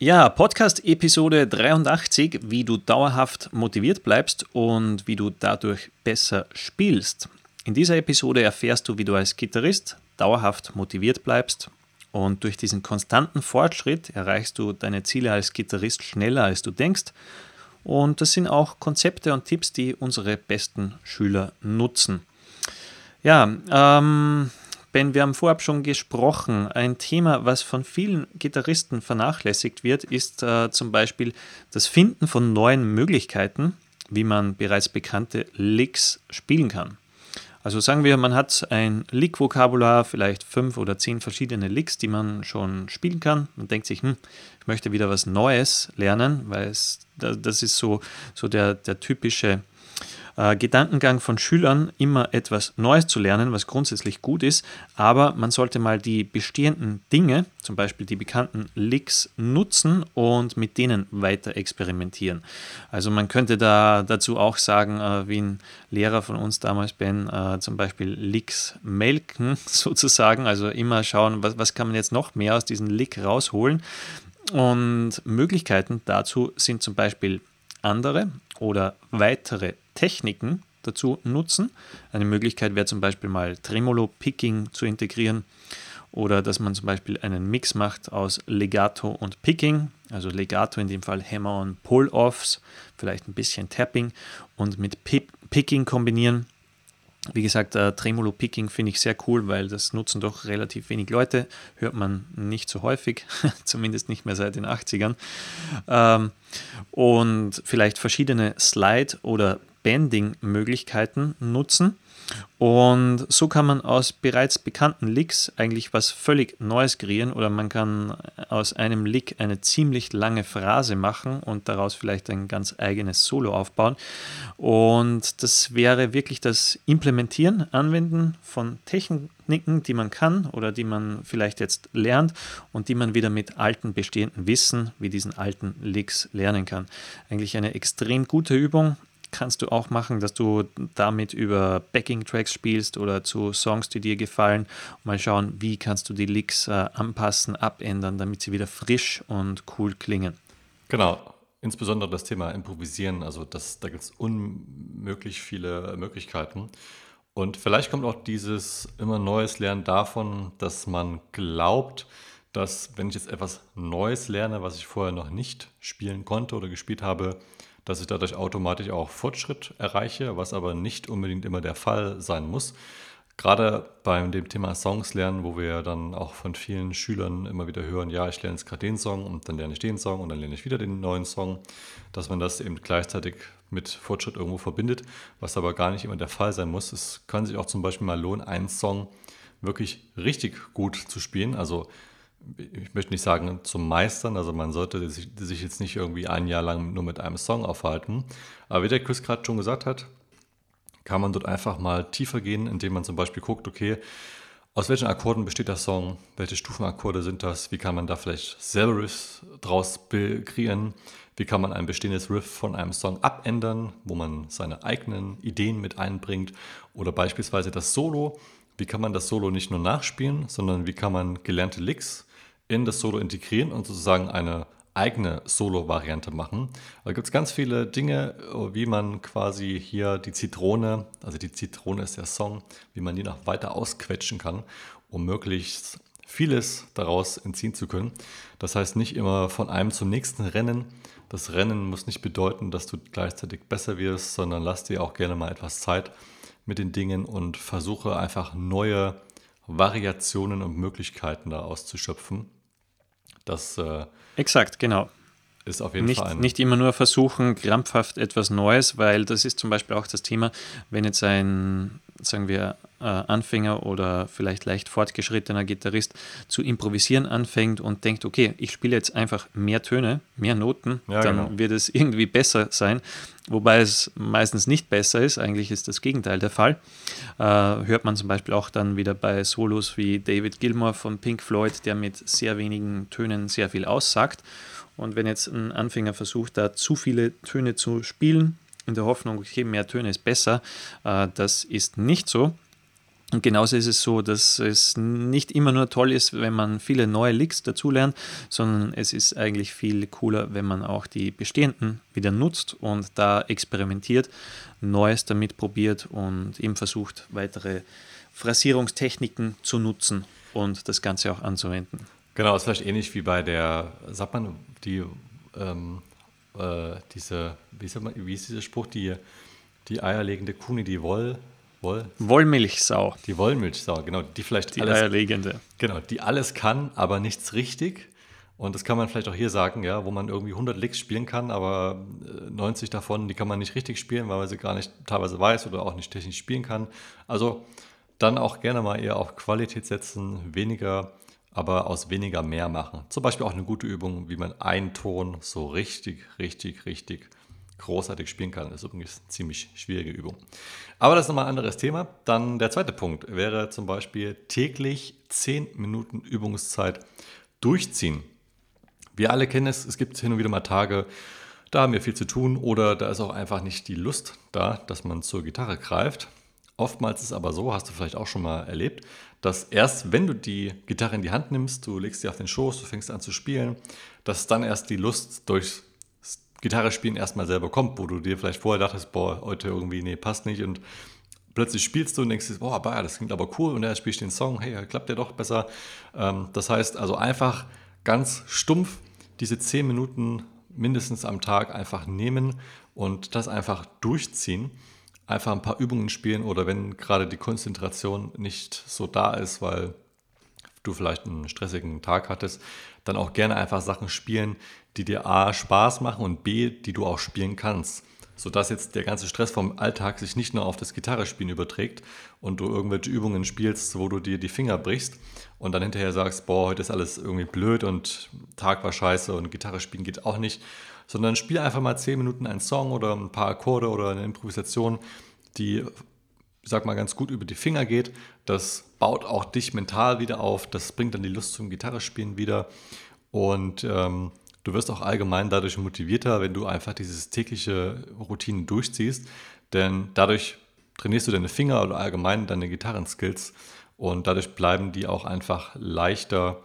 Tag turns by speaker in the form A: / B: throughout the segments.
A: Ja, Podcast Episode 83, wie du dauerhaft motiviert bleibst und wie du dadurch besser spielst. In dieser Episode erfährst du, wie du als Gitarrist dauerhaft motiviert bleibst und durch diesen konstanten Fortschritt erreichst du deine Ziele als Gitarrist schneller als du denkst. Und das sind auch Konzepte und Tipps, die unsere besten Schüler nutzen. Ja, ähm, Ben, wir haben vorab schon gesprochen. Ein Thema, was von vielen Gitarristen vernachlässigt wird, ist äh, zum Beispiel das Finden von neuen Möglichkeiten, wie man bereits bekannte Licks spielen kann. Also sagen wir, man hat ein Lick-Vokabular, vielleicht fünf oder zehn verschiedene Licks, die man schon spielen kann. Man denkt sich, hm, ich möchte wieder was Neues lernen, weil es, das ist so, so der, der typische äh, Gedankengang von Schülern, immer etwas Neues zu lernen, was grundsätzlich gut ist, aber man sollte mal die bestehenden Dinge, zum Beispiel die bekannten Licks, nutzen und mit denen weiter experimentieren. Also man könnte da dazu auch sagen, äh, wie ein Lehrer von uns damals, Ben, äh, zum Beispiel Licks melken sozusagen, also immer schauen, was, was kann man jetzt noch mehr aus diesem Lick rausholen. Und Möglichkeiten dazu sind zum Beispiel andere oder weitere Techniken dazu nutzen. Eine Möglichkeit wäre zum Beispiel mal Tremolo-Picking zu integrieren oder dass man zum Beispiel einen Mix macht aus Legato und Picking, also Legato in dem Fall Hammer und Pull-Offs, vielleicht ein bisschen Tapping und mit Picking kombinieren. Wie gesagt, äh, Tremolo Picking finde ich sehr cool, weil das nutzen doch relativ wenig Leute. Hört man nicht so häufig, zumindest nicht mehr seit den 80ern. Ähm, und vielleicht verschiedene Slide- oder Bending-Möglichkeiten nutzen. Und so kann man aus bereits bekannten Licks eigentlich was völlig Neues kreieren oder man kann aus einem Lick eine ziemlich lange Phrase machen und daraus vielleicht ein ganz eigenes Solo aufbauen. Und das wäre wirklich das Implementieren, Anwenden von Techniken, die man kann oder die man vielleicht jetzt lernt und die man wieder mit alten bestehenden Wissen wie diesen alten Licks lernen kann. Eigentlich eine extrem gute Übung, kannst du auch machen, dass du damit über Backing-Tracks spielst oder zu Songs, die dir gefallen. Mal schauen, wie kannst du die Licks äh, anpassen, abändern, damit sie wieder frisch und cool klingen.
B: Genau, insbesondere das Thema Improvisieren, also das, da gibt es unmöglich viele Möglichkeiten. Und vielleicht kommt auch dieses immer neues Lernen davon, dass man glaubt, dass wenn ich jetzt etwas Neues lerne, was ich vorher noch nicht spielen konnte oder gespielt habe, dass ich dadurch automatisch auch Fortschritt erreiche, was aber nicht unbedingt immer der Fall sein muss. Gerade beim dem Thema Songs lernen, wo wir dann auch von vielen Schülern immer wieder hören, ja, ich lerne jetzt gerade den Song und dann lerne ich den Song und dann lerne ich wieder den neuen Song, dass man das eben gleichzeitig mit Fortschritt irgendwo verbindet, was aber gar nicht immer der Fall sein muss. Es kann sich auch zum Beispiel mal lohnen, einen Song wirklich richtig gut zu spielen. Also ich möchte nicht sagen zum Meistern, also man sollte sich, sich, jetzt nicht irgendwie ein Jahr lang nur mit einem Song aufhalten. Aber wie der Chris gerade schon gesagt hat, kann man dort einfach mal tiefer gehen, indem man zum Beispiel guckt, okay, aus welchen Akkorden besteht der Song, welche Stufenakkorde sind das, wie kann man da vielleicht selber Riffs draus kreieren, wie kann man ein bestehendes Riff von einem Song abändern, wo man seine eigenen Ideen mit einbringt? Oder beispielsweise das Solo, wie kann man das Solo nicht nur nachspielen, sondern wie kann man gelernte Licks in das Solo integrieren und sozusagen eine eigene Solo-Variante machen. Da gibt es ganz viele Dinge, wie man quasi hier die Zitrone, also die Zitrone ist der Song, wie man die noch weiter ausquetschen kann, um möglichst vieles daraus entziehen zu können. Das heißt nicht immer von einem zum nächsten rennen. Das Rennen muss nicht bedeuten, dass du gleichzeitig besser wirst, sondern lass dir auch gerne mal etwas Zeit mit den Dingen und versuche einfach neue Variationen und Möglichkeiten da auszuschöpfen.
A: Das äh, Exakt, genau.
B: Ist auf jeden
A: nicht,
B: Fall
A: nicht immer nur versuchen, krampfhaft etwas Neues, weil das ist zum Beispiel auch das Thema, wenn jetzt ein, sagen wir, äh, Anfänger oder vielleicht leicht fortgeschrittener Gitarrist zu improvisieren anfängt und denkt, okay, ich spiele jetzt einfach mehr Töne, mehr Noten, ja, dann genau. wird es irgendwie besser sein. Wobei es meistens nicht besser ist, eigentlich ist das Gegenteil der Fall. Äh, hört man zum Beispiel auch dann wieder bei Solos wie David Gilmour von Pink Floyd, der mit sehr wenigen Tönen sehr viel aussagt. Und wenn jetzt ein Anfänger versucht, da zu viele Töne zu spielen, in der Hoffnung, okay, mehr Töne ist besser, äh, das ist nicht so Und genauso ist es so, dass es nicht immer nur toll ist, wenn man viele neue Licks dazulernt, sondern es ist eigentlich viel cooler, wenn man auch die bestehenden wieder nutzt und da experimentiert, Neues damit probiert und eben versucht, weitere Phrasierungstechniken zu nutzen und das Ganze auch anzuwenden.
B: Genau, ist vielleicht ähnlich wie bei der, sagt man, die, ähm, äh, diese, wie, man, wie ist dieser Spruch, die, die eierlegende Kuh, die Woll,
A: Woll? Wollmilchsau.
B: Die Wollmilchsau, genau, die vielleicht
A: die alles, eierlegende.
B: Genau, die alles kann, aber nichts richtig. Und das kann man vielleicht auch hier sagen, ja, wo man irgendwie 100 Licks spielen kann, aber 90 äh, davon, die kann man nicht richtig spielen, weil man sie gar nicht teilweise weiß oder auch nicht technisch spielen kann. Also dann auch gerne mal eher auf Qualität setzen, weniger, aber aus weniger mehr machen. Zum Beispiel auch eine gute Übung, wie man einen Ton so richtig, richtig, richtig großartig spielen kann. Das ist übrigens eine ziemlich schwierige Übung. Aber das ist nochmal ein anderes Thema. Dann der zweite Punkt wäre zum Beispiel täglich 10 Minuten Übungszeit durchziehen. Wir alle kennen es, es gibt hin und wieder mal Tage, da haben wir viel zu tun oder da ist auch einfach nicht die Lust da, dass man zur Gitarre greift. Oftmals ist aber so, hast du vielleicht auch schon mal erlebt, dass erst wenn du die Gitarre in die Hand nimmst, du legst sie auf den Schoß, du fängst an zu spielen, dass dann erst die Lust durchs Gitarre spielen erstmal selber kommt, wo du dir vielleicht vorher dachtest, boah, heute irgendwie, nee, passt nicht. Und plötzlich spielst du und denkst, boah, bah, das klingt aber cool. Und dann spielst du den Song, hey, klappt der doch besser. Ähm, das heißt also einfach ganz stumpf diese zehn Minuten mindestens am Tag einfach nehmen und das einfach durchziehen einfach ein paar Übungen spielen oder wenn gerade die Konzentration nicht so da ist, weil du vielleicht einen stressigen Tag hattest, dann auch gerne einfach Sachen spielen, die dir A Spaß machen und B, die du auch spielen kannst. Sodass jetzt der ganze Stress vom Alltag sich nicht nur auf das Gitarrespielen überträgt und du irgendwelche Übungen spielst, wo du dir die Finger brichst und dann hinterher sagst, boah, heute ist alles irgendwie blöd und Tag war scheiße und Gitarre spielen geht auch nicht, sondern spiel einfach mal zehn Minuten einen Song oder ein paar Akkorde oder eine Improvisation, die, sag mal, ganz gut über die Finger geht. Das baut auch dich mental wieder auf, das bringt dann die Lust zum Gitarrespielen wieder. Und ähm, du wirst auch allgemein dadurch motivierter, wenn du einfach dieses tägliche Routine durchziehst, denn dadurch trainierst du deine Finger oder allgemein deine Gitarrenskills. Und dadurch bleiben die auch einfach leichter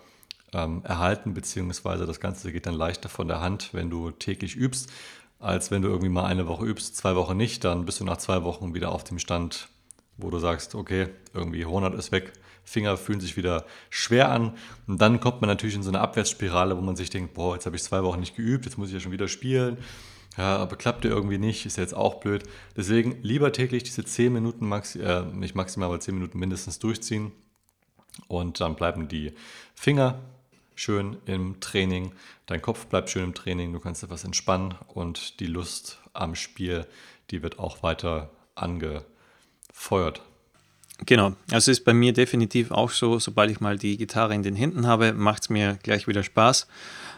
B: ähm, erhalten, beziehungsweise das Ganze geht dann leichter von der Hand, wenn du täglich übst, als wenn du irgendwie mal eine Woche übst, zwei Wochen nicht, dann bist du nach zwei Wochen wieder auf dem Stand, wo du sagst, okay, irgendwie 100 ist weg, Finger fühlen sich wieder schwer an und dann kommt man natürlich in so eine Abwärtsspirale, wo man sich denkt, boah, jetzt habe ich zwei Wochen nicht geübt, jetzt muss ich ja schon wieder spielen. Ja, aber klappt ja irgendwie nicht, ist ja jetzt auch blöd. Deswegen lieber täglich diese 10 Minuten, maxi äh, nicht maximal, aber 10 Minuten mindestens durchziehen. Und dann bleiben die Finger schön im Training, dein Kopf bleibt schön im Training, du kannst etwas entspannen und die Lust am Spiel, die wird auch weiter angefeuert.
A: Genau, also ist bei mir definitiv auch so, sobald ich mal die Gitarre in den Händen habe, macht es mir gleich wieder Spaß.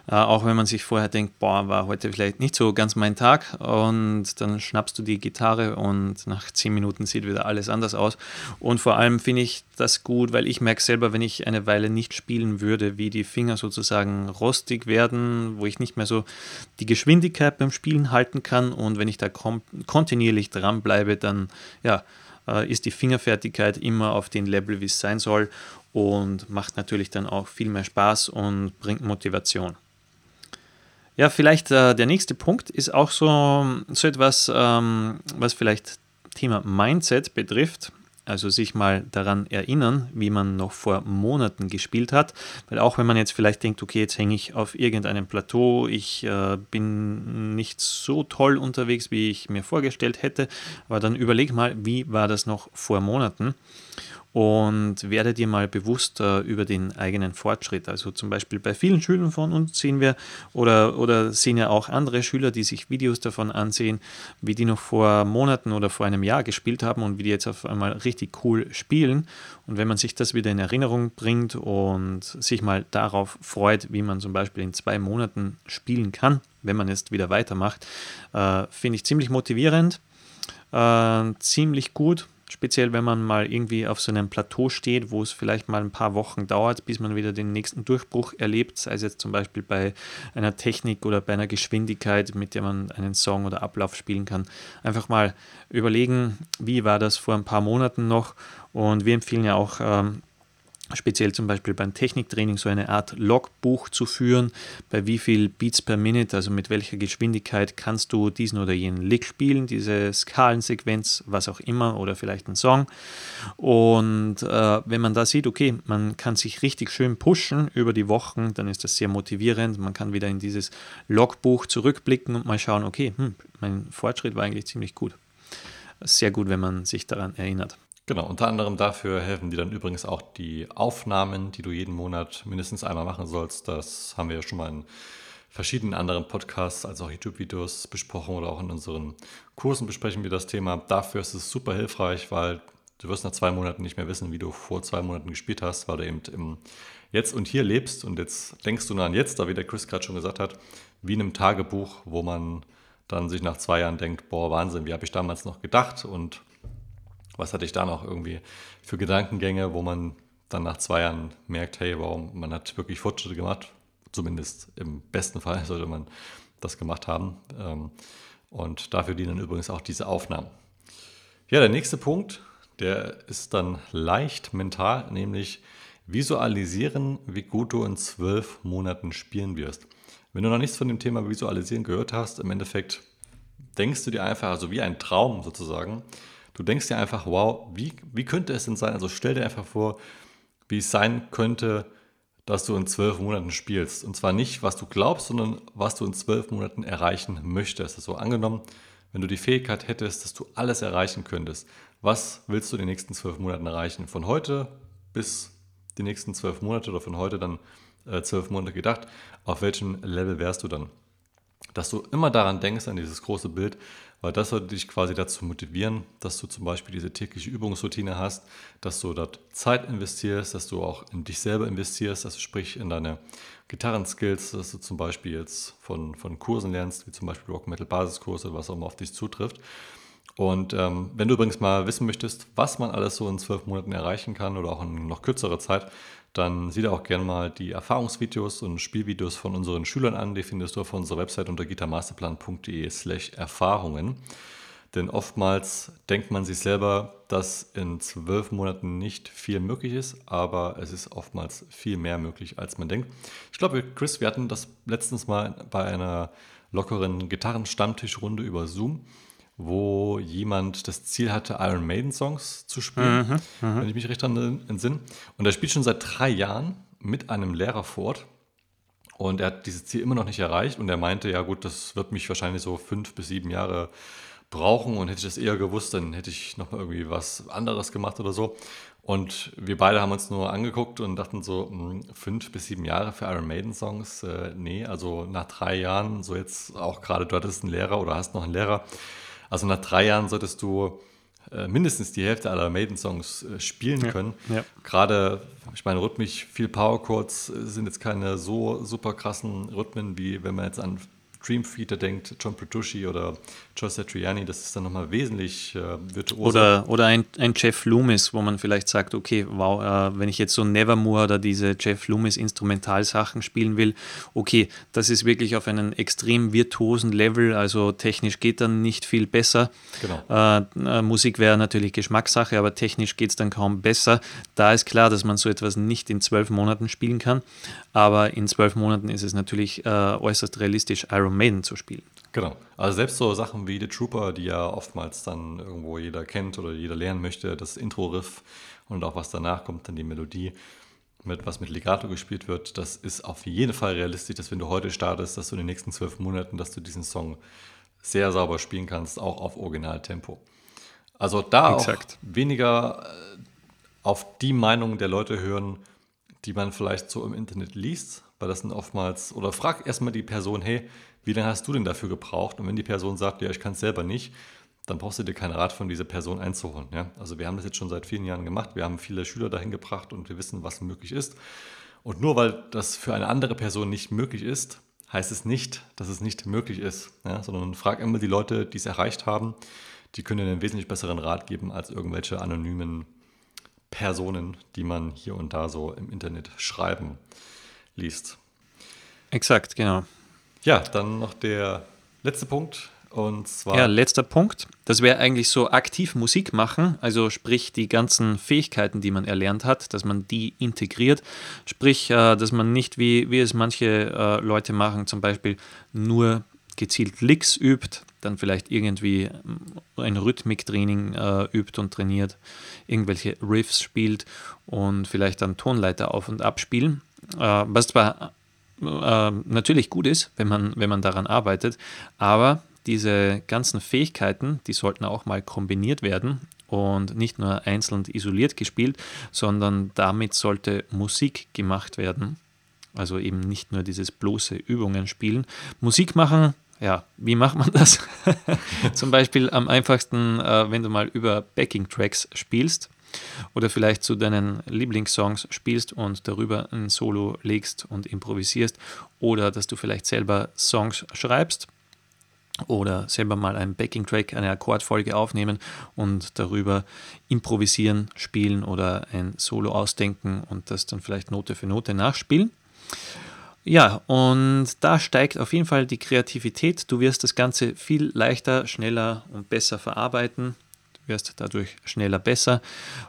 A: Äh, auch wenn man sich vorher denkt, boah, war heute vielleicht nicht so ganz mein Tag und dann schnappst du die Gitarre und nach zehn Minuten sieht wieder alles anders aus. Und vor allem finde ich das gut, weil ich merke selber, wenn ich eine Weile nicht spielen würde, wie die Finger sozusagen rostig werden, wo ich nicht mehr so die Geschwindigkeit beim Spielen halten kann und wenn ich da kontinuierlich dranbleibe, dann ja, äh, ist die Fingerfertigkeit immer auf dem Level, wie es sein soll und macht natürlich dann auch viel mehr Spaß und bringt Motivation. Ja, vielleicht äh, der nächste Punkt ist auch so, so etwas, ähm, was vielleicht Thema Mindset betrifft. Also sich mal daran erinnern, wie man noch vor Monaten gespielt hat. Weil auch wenn man jetzt vielleicht denkt, okay, jetzt hänge ich auf irgendeinem Plateau, ich äh, bin nicht so toll unterwegs, wie ich mir vorgestellt hätte, aber dann überleg mal, wie war das noch vor Monaten? Und werde dir mal bewusst äh, über den eigenen Fortschritt. Also zum Beispiel bei vielen Schülern von uns sehen wir oder, oder sehen ja auch andere Schüler, die sich Videos davon ansehen, wie die noch vor Monaten oder vor einem Jahr gespielt haben und wie die jetzt auf einmal richtig cool spielen. Und wenn man sich das wieder in Erinnerung bringt und sich mal darauf freut, wie man zum Beispiel in zwei Monaten spielen kann, wenn man jetzt wieder weitermacht, äh, finde ich ziemlich motivierend, äh, ziemlich gut speziell wenn man mal irgendwie auf so einem Plateau steht, wo es vielleicht mal ein paar Wochen dauert, bis man wieder den nächsten Durchbruch erlebt, sei es jetzt zum Beispiel bei einer Technik oder bei einer Geschwindigkeit, mit der man einen Song oder Ablauf spielen kann. Einfach mal überlegen, wie war das vor ein paar Monaten noch und wir empfehlen ja auch ähm, speziell zum Beispiel beim Techniktraining so eine Art Logbuch zu führen, bei wie viel Beats per Minute, also mit welcher Geschwindigkeit kannst du diesen oder jenen Lick spielen, diese Skalensequenz, was auch immer, oder vielleicht ein Song. Und äh, wenn man da sieht, okay, man kann sich richtig schön pushen über die Wochen, dann ist das sehr motivierend. Man kann wieder in dieses Logbuch zurückblicken und mal schauen, okay, hm, mein Fortschritt war eigentlich ziemlich gut. Sehr gut, wenn man sich daran erinnert.
B: Genau, unter anderem dafür helfen dir dann übrigens auch die Aufnahmen, die du jeden Monat mindestens einmal machen sollst. Das haben wir ja schon mal in verschiedenen anderen Podcasts, als auch YouTube-Videos besprochen oder auch in unseren Kursen besprechen wir das Thema. Dafür ist es super hilfreich, weil du wirst nach zwei Monaten nicht mehr wissen, wie du vor zwei Monaten gespielt hast, weil du eben im Jetzt und Hier lebst und jetzt denkst du nur an jetzt, da wie der Chris gerade schon gesagt hat, wie in einem Tagebuch, wo man dann sich nach zwei Jahren denkt, boah, Wahnsinn, wie habe ich damals noch gedacht und was hatte ich da noch irgendwie für Gedankengänge, wo man dann nach zwei Jahren merkt, hey, wow, man hat wirklich Fortschritte gemacht. Zumindest im besten Fall sollte man das gemacht haben. Ähm, und dafür dienen übrigens auch diese Aufnahmen. Ja, der nächste Punkt, der ist dann leicht mental, nämlich visualisieren, wie gut du in zwölf Monaten spielen wirst. Wenn du noch nichts von dem Thema Visualisieren gehört hast, im Endeffekt denkst du dir einfach, also wie ein Traum sozusagen, Du denkst dir einfach, wow, wie, wie könnte es denn sein? Also stell dir einfach vor, wie es sein könnte, dass du in zwölf Monaten spielst. Und zwar nicht, was du glaubst, sondern was du in zwölf Monaten erreichen möchtest. Also angenommen, wenn du die Fähigkeit hättest, dass du alles erreichen könntest, was willst du in den nächsten zwölf Monaten erreichen? Von heute bis die nächsten zwölf Monate oder von heute dann äh, zwölf Monate gedacht, auf welchem Level wärst du dann? Dass du immer daran denkst, an dieses große Bild, weil das sollte dich quasi dazu motivieren, dass du zum Beispiel diese tägliche Übungsroutine hast, dass du dort Zeit investierst, dass du auch in dich selber investierst, also sprich in deine Gitarrenskills, dass du zum Beispiel jetzt von, von Kursen lernst, wie zum Beispiel Rock Metal Basiskurse, was auch immer auf dich zutrifft. Und ähm, wenn du übrigens mal wissen möchtest, was man alles so in zwölf Monaten erreichen kann oder auch in noch kürzerer Zeit, dann sieh dir auch gerne mal die Erfahrungsvideos und Spielvideos von unseren Schülern an. Die findest du auf unserer Website unter gitarmasterplan.de slash Erfahrungen. Denn oftmals denkt man sich selber, dass in zwölf Monaten nicht viel möglich ist, aber es ist oftmals viel mehr möglich, als man denkt. Ich glaube, Chris, wir hatten das letztens mal bei einer lockeren Gitarrenstammtischrunde über Zoom wo jemand das Ziel hatte, Iron Maiden Songs zu spielen, mhm, mhm. wenn ich mich recht daran entsinne. Und er spielt schon seit drei Jahren mit einem Lehrer fort. Und er hat dieses Ziel immer noch nicht erreicht. Und er meinte, ja gut, das wird mich wahrscheinlich so fünf bis sieben Jahre brauchen. Und hätte ich das eher gewusst, dann hätte ich noch mal irgendwie was anderes gemacht oder so. Und wir beide haben uns nur angeguckt und dachten so, hm, fünf bis sieben Jahre für Iron Maiden Songs? Äh, nee, also nach drei Jahren, so jetzt auch gerade, du hattest einen Lehrer oder hast noch einen Lehrer, also nach drei Jahren solltest du äh, mindestens die Hälfte aller Maiden-Songs äh, spielen ja, können. Ja. Gerade, ich meine, rhythmisch viel Power Chords äh, sind jetzt keine so super krassen Rhythmen, wie wenn man jetzt an Dream Theater denkt, John Petrucci oder Joe Satriani, das ist dann nochmal wesentlich äh, virtuoser.
A: Oder, oder ein, ein Jeff Loomis, wo man vielleicht sagt, okay, wow, äh, wenn ich jetzt so Nevermore oder diese Jeff Loomis Instrumentalsachen spielen will, okay, das ist wirklich auf einem extrem virtuosen Level, also technisch geht dann nicht viel besser. Genau. Äh, äh Musik wäre natürlich Geschmackssache, aber technisch geht es dann kaum besser. Da ist klar, dass man so etwas nicht in zwölf Monaten spielen kann, aber in zwölf Monaten ist es natürlich äh, äußerst realistisch, Iron Maiden zu spielen.
B: Genau. Also selbst so Sachen wie The Trooper, die ja oftmals dann irgendwo jeder kennt oder jeder lernen möchte, das Intro-Riff und auch was danach kommt, dann die Melodie, mit was mit Legato gespielt wird, das ist auf jeden Fall realistisch, dass wenn du heute startest, dass du in den nächsten zwölf Monaten, dass du diesen Song sehr sauber spielen kannst, auch auf Originaltempo. Also da Exakt. auch weniger äh, auf die Meinung der Leute hören, die man vielleicht so im Internet liest, weil das sind oftmals, oder frag erstmal die Person, hey, wie lange hast du denn dafür gebraucht? Und wenn die Person sagt, ja, ich kann es selber nicht, dann brauchst du dir keinen Rat von dieser Person einzuholen. Ja? Also wir haben das jetzt schon seit vielen Jahren gemacht, wir haben viele Schüler dahin gebracht und wir wissen, was möglich ist. Und nur weil das für eine andere Person nicht möglich ist, heißt es nicht, dass es nicht möglich ist, ja? sondern frag immer die Leute, die es erreicht haben, die können dir einen wesentlich besseren Rat geben als irgendwelche anonymen Personen, die man hier und da so im Internet schreiben liest.
A: Exakt, genau.
B: Ja, dann noch der letzte Punkt. Und zwar.
A: Ja, letzter Punkt. Das wäre eigentlich so aktiv Musik machen, also sprich die ganzen Fähigkeiten, die man erlernt hat, dass man die integriert. Sprich, äh, dass man nicht, wie, wie es manche äh, Leute machen, zum Beispiel nur gezielt Licks übt, dann vielleicht irgendwie ein Rhythmiktraining äh, übt und trainiert, irgendwelche Riffs spielt und vielleicht dann Tonleiter auf und ab spielen. was zwar natürlich gut ist, wenn man, wenn man daran arbeitet, aber diese ganzen Fähigkeiten, die sollten auch mal kombiniert werden und nicht nur einzeln isoliert gespielt, sondern damit sollte Musik gemacht werden. Also eben nicht nur dieses bloße Übungen spielen. Musik machen, ja, wie macht man das? Zum Beispiel am einfachsten, äh, wenn du mal über Backing-Tracks spielst oder vielleicht zu deinen Lieblingssongs spielst und darüber ein Solo legst und improvisierst oder dass du vielleicht selber Songs schreibst oder selber mal einen Backing-Track, eine Akkordfolge aufnehmen und darüber improvisieren, spielen oder ein Solo ausdenken und das dann vielleicht Note für Note nachspielen. Ja, und da steigt auf jeden Fall die Kreativität. Du wirst das Ganze viel leichter, schneller und besser verarbeiten. Wirst dadurch schneller besser.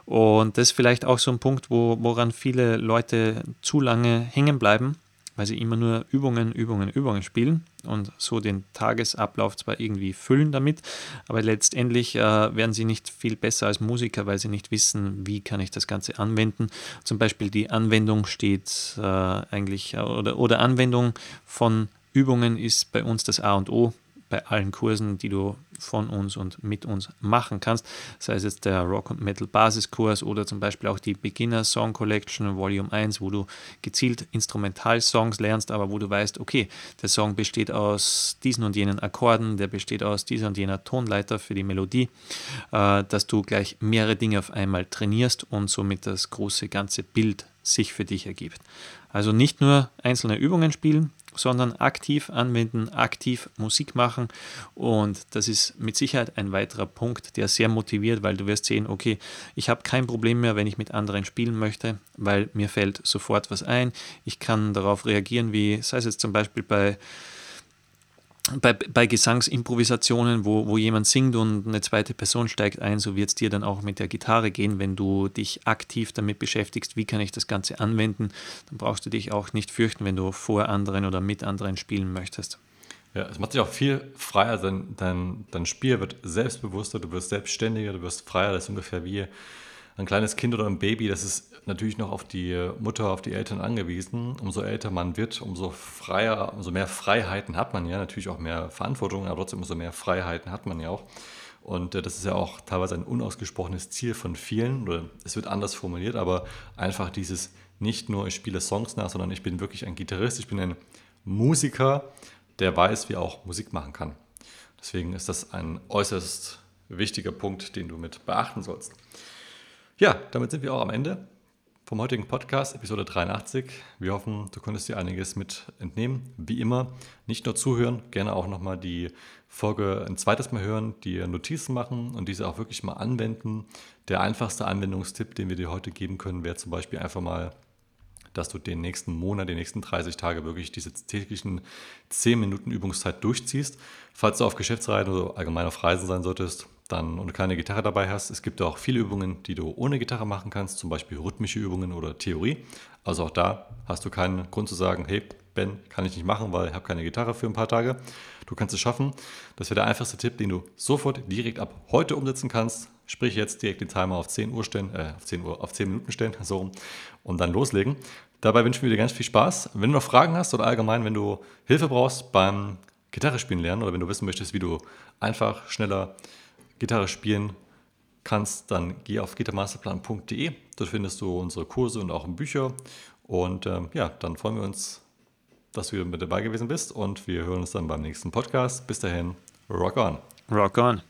A: Und das ist vielleicht auch so ein Punkt, wo, woran viele Leute zu lange hängen bleiben weil sie immer nur Übungen, Übungen, Übungen spielen und so den Tagesablauf zwar irgendwie füllen damit, aber letztendlich äh, werden sie nicht viel besser als Musiker, weil sie nicht wissen, wie kann ich das Ganze anwenden. Zum Beispiel die Anwendung steht äh, eigentlich oder, oder Anwendung von Übungen ist bei uns das A und O bei allen Kursen, die du von uns und mit uns machen kannst. Sei es jetzt der Rock und Metal Basiskurs oder zum Beispiel auch die Beginner Song Collection Volume 1, wo du gezielt Instrumentalsongs lernst, aber wo du weißt, okay, der Song besteht aus diesen und jenen Akkorden, der besteht aus dieser und jener Tonleiter für die Melodie, äh, dass du gleich mehrere Dinge auf einmal trainierst und somit das große ganze Bild sich für dich ergibt. Also nicht nur einzelne Übungen spielen, sondern aktiv anwenden, aktiv Musik machen. Und das ist mit Sicherheit ein weiterer Punkt, der sehr motiviert, weil du wirst sehen, okay, ich habe kein Problem mehr, wenn ich mit anderen spielen möchte, weil mir fällt sofort was ein. Ich kann darauf reagieren, wie sei es jetzt zum Beispiel bei bei, bei Gesangsimprovisationen, wo, wo jemand singt und eine zweite Person steigt ein, so wird es dir dann auch mit der Gitarre gehen, wenn du dich aktiv damit beschäftigst, wie kann ich das Ganze anwenden, dann brauchst du dich auch nicht fürchten, wenn du vor anderen oder mit anderen spielen möchtest.
B: Ja, es macht dich auch viel freier, dein, dein, dein Spiel wird selbstbewusster, du wirst selbstständiger, du wirst freier, das ist ungefähr wie ein kleines Kind oder ein Baby, das ist natürlich noch auf die Mutter, auf die Eltern angewiesen. Umso älter man wird, umso freier, umso mehr Freiheiten hat man ja. Natürlich auch mehr Verantwortung, aber trotzdem umso mehr Freiheiten hat man ja auch. Und äh, das ist ja auch teilweise ein unausgesprochenes Ziel von vielen. Es wird anders formuliert, aber einfach dieses nicht nur ich spiele Songs nach, sondern ich bin wirklich ein Gitarrist, ich bin ein Musiker, der weiß, wie er auch Musik machen kann. Deswegen ist das ein äußerst wichtiger Punkt, den du mit beachten sollst. Ja, damit sind wir auch am Ende vom heutigen Podcast, Episode 83. Wir hoffen, du konntest dir einiges mit entnehmen. Wie immer, nicht nur zuhören, gerne auch nochmal die Folge ein zweites Mal hören, dir Notizen machen und diese auch wirklich mal anwenden. Der einfachste Anwendungstipp, den wir dir heute geben können, wäre zum Beispiel einfach mal dass du den nächsten Monat, die nächsten 30 Tage wirklich diese täglichen 10 Minuten Übungszeit durchziehst. Falls du auf Geschäftsreisen oder allgemein auf Reisen sein solltest, dann und keine Gitarre dabei hast. Es gibt auch viele Übungen, die du ohne Gitarre machen kannst, zum Beispiel rhythmische Übungen oder Theorie. Also auch da hast du keinen Grund zu sagen, hey Ben, kann ich nicht machen, weil ich habe keine Gitarre für ein paar Tage. Du kannst es schaffen. Das wäre der einfachste Tipp, den du sofort direkt ab heute umsetzen kannst. Sprich jetzt direkt den Timer auf 10 Uhr stellen, äh, auf 10 Uhr, auf 10 Minuten stellen, so und dann loslegen. Dabei wünschen wir dir ganz viel Spaß. Wenn du noch Fragen hast oder allgemein, wenn du Hilfe brauchst beim Gitarre spielen lernen oder wenn du wissen möchtest, wie du einfach schneller Gitarre spielen kannst, dann geh auf gitarmasterplan.de. Dort findest du unsere Kurse und auch Bücher. Und ähm, ja, dann freuen wir uns, dass du mit dabei gewesen bist und wir hören uns dann beim nächsten Podcast. Bis dahin, rock on.
A: Rock on.